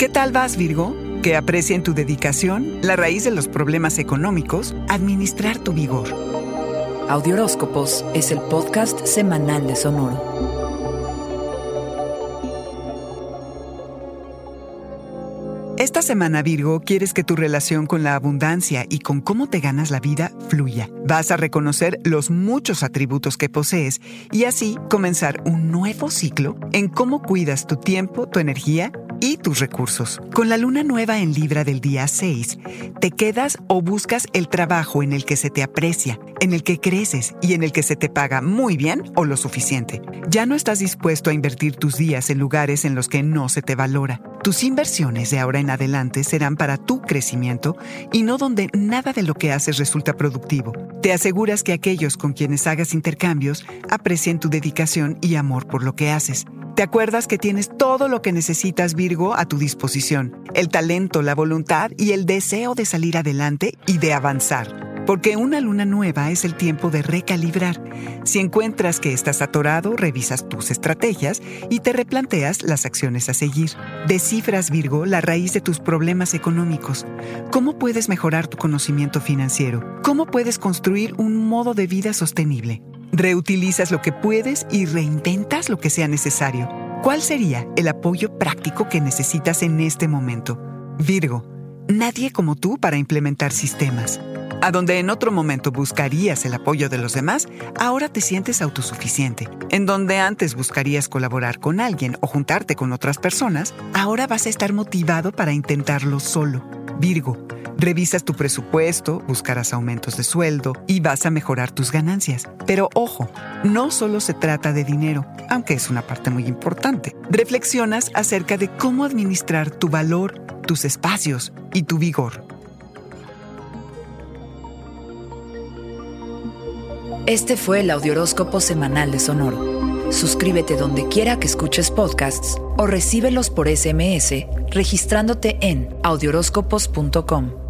¿Qué tal vas, Virgo? Que aprecien tu dedicación, la raíz de los problemas económicos, administrar tu vigor. Audioróscopos es el podcast semanal de Sonoro. Esta semana, Virgo, quieres que tu relación con la abundancia y con cómo te ganas la vida fluya. Vas a reconocer los muchos atributos que posees y así comenzar un nuevo ciclo en cómo cuidas tu tiempo, tu energía y tus recursos. Con la luna nueva en Libra del día 6, te quedas o buscas el trabajo en el que se te aprecia, en el que creces y en el que se te paga muy bien o lo suficiente. Ya no estás dispuesto a invertir tus días en lugares en los que no se te valora. Tus inversiones de ahora en adelante serán para tu crecimiento y no donde nada de lo que haces resulta productivo. Te aseguras que aquellos con quienes hagas intercambios aprecien tu dedicación y amor por lo que haces. Te acuerdas que tienes todo lo que necesitas, Virgo, a tu disposición. El talento, la voluntad y el deseo de salir adelante y de avanzar. Porque una luna nueva es el tiempo de recalibrar. Si encuentras que estás atorado, revisas tus estrategias y te replanteas las acciones a seguir. Descifras, Virgo, la raíz de tus problemas económicos. ¿Cómo puedes mejorar tu conocimiento financiero? ¿Cómo puedes construir un modo de vida sostenible? Reutilizas lo que puedes y reinventas lo que sea necesario. ¿Cuál sería el apoyo práctico que necesitas en este momento? Virgo, nadie como tú para implementar sistemas. A donde en otro momento buscarías el apoyo de los demás, ahora te sientes autosuficiente. En donde antes buscarías colaborar con alguien o juntarte con otras personas, ahora vas a estar motivado para intentarlo solo. Virgo, revisas tu presupuesto, buscarás aumentos de sueldo y vas a mejorar tus ganancias. Pero ojo, no solo se trata de dinero, aunque es una parte muy importante. Reflexionas acerca de cómo administrar tu valor, tus espacios y tu vigor. Este fue el Audioróscopo Semanal de Sonoro. Suscríbete donde quiera que escuches podcasts o recíbelos por SMS registrándote en audioróscopos.com.